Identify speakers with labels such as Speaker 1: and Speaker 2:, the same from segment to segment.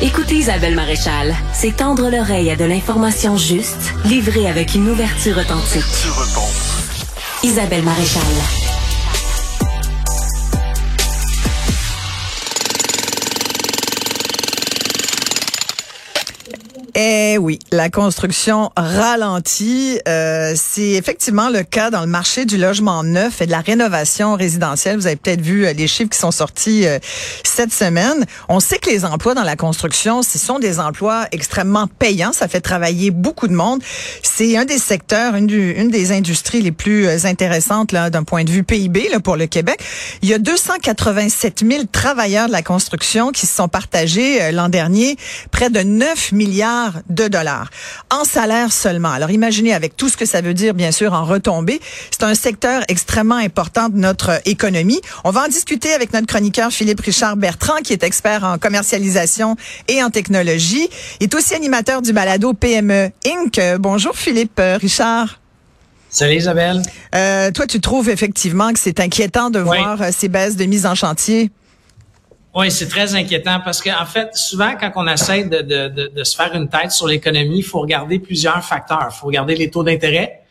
Speaker 1: Écoutez Isabelle Maréchal, c'est tendre l'oreille à de l'information juste, livrée avec une ouverture authentique. Isabelle Maréchal.
Speaker 2: Oui, la construction ralentit. Euh, c'est effectivement le cas dans le marché du logement neuf et de la rénovation résidentielle. Vous avez peut-être vu euh, les chiffres qui sont sortis euh, cette semaine. On sait que les emplois dans la construction, ce sont des emplois extrêmement payants. Ça fait travailler beaucoup de monde. C'est un des secteurs, une, une, des industries les plus intéressantes là d'un point de vue PIB là, pour le Québec. Il y a 287 000 travailleurs de la construction qui se sont partagés l'an dernier près de 9 milliards de dollars en salaire seulement. Alors imaginez avec tout ce que ça veut dire, bien sûr, en retombée. C'est un secteur extrêmement important de notre économie. On va en discuter avec notre chroniqueur Philippe Richard Bertrand, qui est expert en commercialisation et en technologie. Il est aussi animateur du balado PME Inc. Bonjour Philippe Richard.
Speaker 3: Salut Isabelle.
Speaker 2: Euh, toi, tu trouves effectivement que c'est inquiétant de voir euh, ces baisses de mise en chantier?
Speaker 3: Oui, c'est très inquiétant parce qu'en en fait, souvent, quand on essaie de, de, de, de se faire une tête sur l'économie, il faut regarder plusieurs facteurs. Il faut regarder les taux d'intérêt.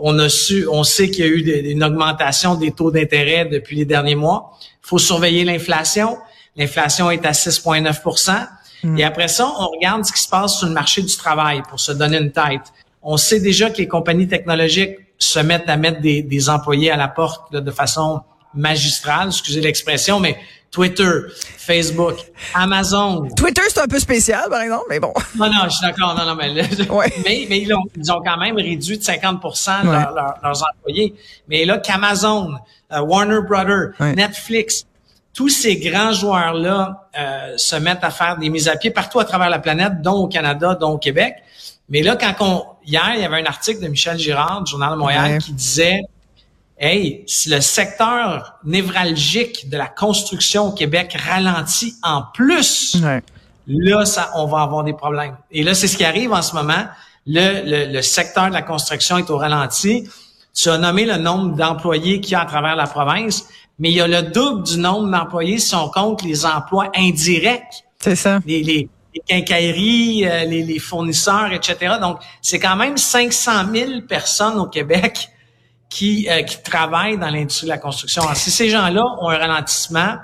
Speaker 3: On a su, on sait qu'il y a eu une augmentation des taux d'intérêt depuis les derniers mois. Il faut surveiller l'inflation. L'inflation est à 6,9% hmm. Et après ça, on regarde ce qui se passe sur le marché du travail pour se donner une tête. On sait déjà que les compagnies technologiques se mettent à mettre des, des employés à la porte de façon magistrale, excusez l'expression, mais Twitter, Facebook, Amazon.
Speaker 2: Twitter, c'est un peu spécial, par exemple, mais bon.
Speaker 3: Non, non, je suis d'accord. Non, non, mais, mais, mais ils, ont, ils, ont, quand même réduit de 50% leurs employés. Mais là, qu'Amazon, euh, Warner Brothers, Netflix, tous ces grands joueurs-là euh, se mettent à faire des mises à pied partout à travers la planète, dont au Canada, dont au Québec. Mais là, quand on, hier, il y avait un article de Michel Girard, du Journal de Montréal, qui disait hey, si le secteur névralgique de la construction au Québec ralentit en plus, là, ça, on va avoir des problèmes. Et là, c'est ce qui arrive en ce moment. Le, le, secteur de la construction est au ralenti. Tu as nommé le nombre d'employés qu'il y a à travers la province, mais il y a le double du nombre d'employés si on compte les emplois indirects.
Speaker 2: C'est ça.
Speaker 3: Les, les, les quincailleries, euh, les, les fournisseurs, etc. Donc, c'est quand même 500 000 personnes au Québec qui, euh, qui travaillent dans l'industrie de la construction. Si ces gens-là ont un ralentissement,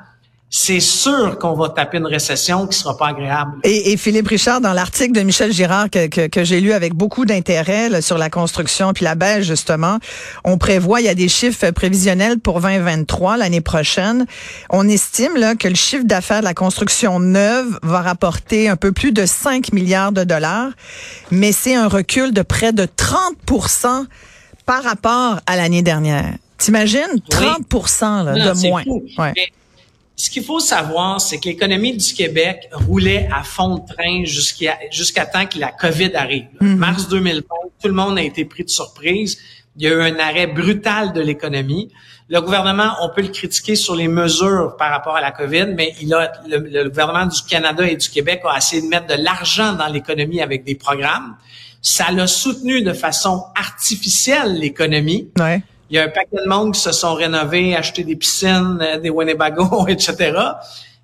Speaker 3: c'est sûr qu'on va taper une récession qui sera pas agréable.
Speaker 2: Et, et Philippe Richard, dans l'article de Michel Girard que, que, que j'ai lu avec beaucoup d'intérêt sur la construction puis la baisse justement, on prévoit, il y a des chiffres prévisionnels pour 2023 l'année prochaine. On estime là que le chiffre d'affaires de la construction neuve va rapporter un peu plus de 5 milliards de dollars, mais c'est un recul de près de 30 par rapport à l'année dernière. T'imagines? 30% de moins.
Speaker 3: ce qu'il faut savoir, c'est que l'économie du Québec roulait à fond de train jusqu'à jusqu'à temps que la COVID arrive. Mhm. Mars 2020, tout le monde a été pris de surprise. Il y a eu un arrêt brutal de l'économie. Le gouvernement, on peut le critiquer sur les mesures par rapport à la COVID, mais il a le, le gouvernement du Canada et du Québec a essayé de mettre de l'argent dans l'économie avec des programmes. Ça l'a soutenu de façon artificielle, l'économie.
Speaker 2: Ouais.
Speaker 3: Il y a un paquet de monde qui se sont rénovés, acheté des piscines, euh, des Winnebago, etc.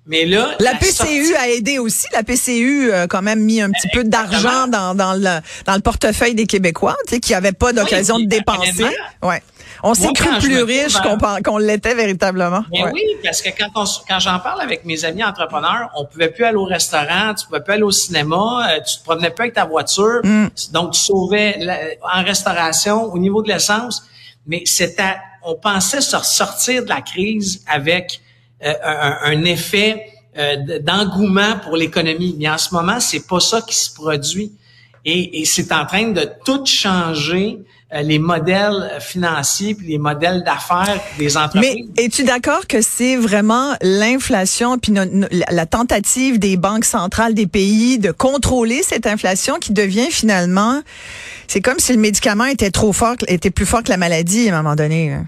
Speaker 3: Mais là,
Speaker 2: la, PCU a aidé aussi. La PCU a quand même mis un petit peu d'argent dans, dans, le, dans le portefeuille des Québécois, tu sais, qui n'avaient pas d'occasion de dépenser. Ouais. On s'est cru plus riche qu'on l'était véritablement.
Speaker 3: Mais oui, parce que quand, quand j'en parle avec mes amis entrepreneurs, on pouvait plus aller au restaurant, tu pouvais plus aller au cinéma, euh, tu te promenais plus avec ta voiture, mm. donc tu sauvais en restauration au niveau de l'essence. Mais c'était, on pensait se sortir de la crise avec euh, un, effet euh, d'engouement pour l'économie. Mais en ce moment, c'est pas ça qui se produit. Et, et c'est en train de tout changer euh, les modèles financiers puis les modèles d'affaires des entreprises.
Speaker 2: Mais es-tu d'accord que c'est vraiment l'inflation puis la tentative des banques centrales des pays de contrôler cette inflation qui devient finalement c'est comme si le médicament était trop fort était plus fort que la maladie à un moment donné.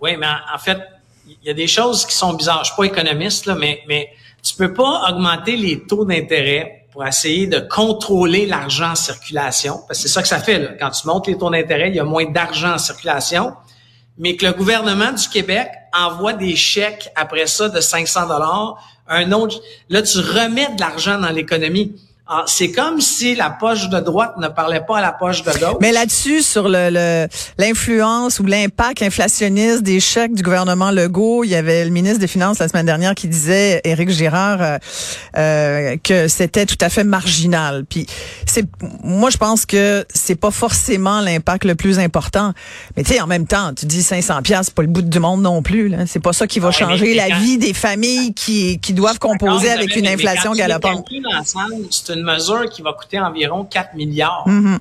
Speaker 3: Oui, mais en fait, il y a des choses qui sont bizarres. Je suis pas économiste là, mais mais tu peux pas augmenter les taux d'intérêt pour essayer de contrôler l'argent en circulation. Parce que c'est ça que ça fait. Là. Quand tu montes les taux d'intérêt, il y a moins d'argent en circulation. mais que le gouvernement du Québec envoie des chèques après ça de 500 dollars, un autre, là, tu remets de l'argent dans l'économie. Ah, c'est comme si la poche de droite ne parlait pas à la poche de gauche.
Speaker 2: Mais là-dessus, sur le l'influence ou l'impact inflationniste des chèques du gouvernement Legault, il y avait le ministre des Finances la semaine dernière qui disait, Éric Girard, euh, euh, que c'était tout à fait marginal. Puis c'est, moi, je pense que c'est pas forcément l'impact le plus important. Mais tu sais, en même temps, tu dis 500 pièces, pas le bout du monde non plus. C'est pas ça qui va changer la vie des familles qui qui doivent composer avec une inflation galopante
Speaker 3: une mesure qui va coûter environ 4 milliards. Mm-hmm.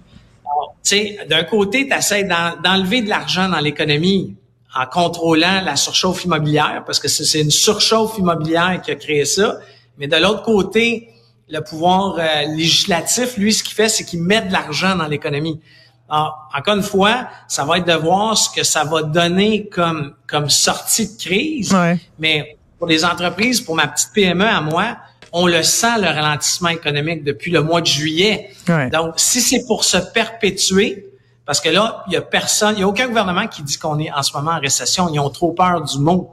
Speaker 3: Tu sais, d'un côté, tu essaies d'enlever de l'argent dans l'économie en contrôlant la surchauffe immobilière, parce que c'est une surchauffe immobilière qui a créé ça. Mais de l'autre côté, le pouvoir euh, législatif, lui, ce qu'il fait, c'est qu'il met de l'argent dans l'économie. Encore une fois, ça va être de voir ce que ça va donner comme comme sortie de crise. Mais pour les entreprises, pour ma petite PME à moi, on le sent, le ralentissement économique depuis le mois de juillet. Donc, si c'est pour se perpétuer, parce que là, il y a personne, il y a aucun gouvernement qui dit qu'on est en ce moment en récession. Ils ont trop peur du mot.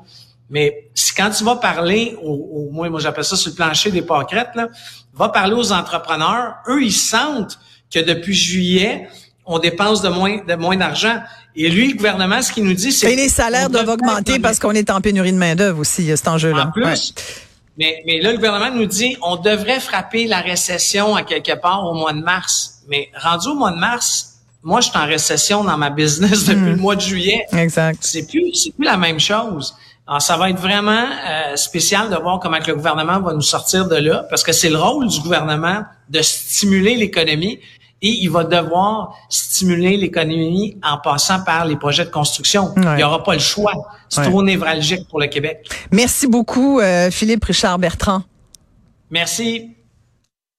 Speaker 3: Mais si quand tu vas parler, au, moins, moi j'appelle ça sur le plancher des pâquerettes, là, va parler aux entrepreneurs, eux, ils sentent que depuis juillet, on dépense de moins de moins d'argent. Et lui, le gouvernement, ce qu'il nous dit, c'est...
Speaker 2: Et les salaires doivent augmenter parce qu'on est en pénurie de main-d'œuvre aussi, cet enjeu-là.
Speaker 3: En plus, mais, mais là, le gouvernement nous dit on devrait frapper la récession à quelque part au mois de mars. Mais rendu au mois de mars, moi, je suis en récession dans ma business depuis hmm. le mois de juillet.
Speaker 2: Exact.
Speaker 3: C'est plus, c'est plus la même chose. Alors, ça va être vraiment euh, spécial de voir comment le gouvernement va nous sortir de là, parce que c'est le rôle du gouvernement de stimuler l'économie et il va devoir stimuler l'économie en passant par les projets de construction. Il n'y aura pas le choix. C'est trop névralgique pour le Québec.
Speaker 2: Merci beaucoup, euh, Philippe Richard Bertrand.
Speaker 3: Merci.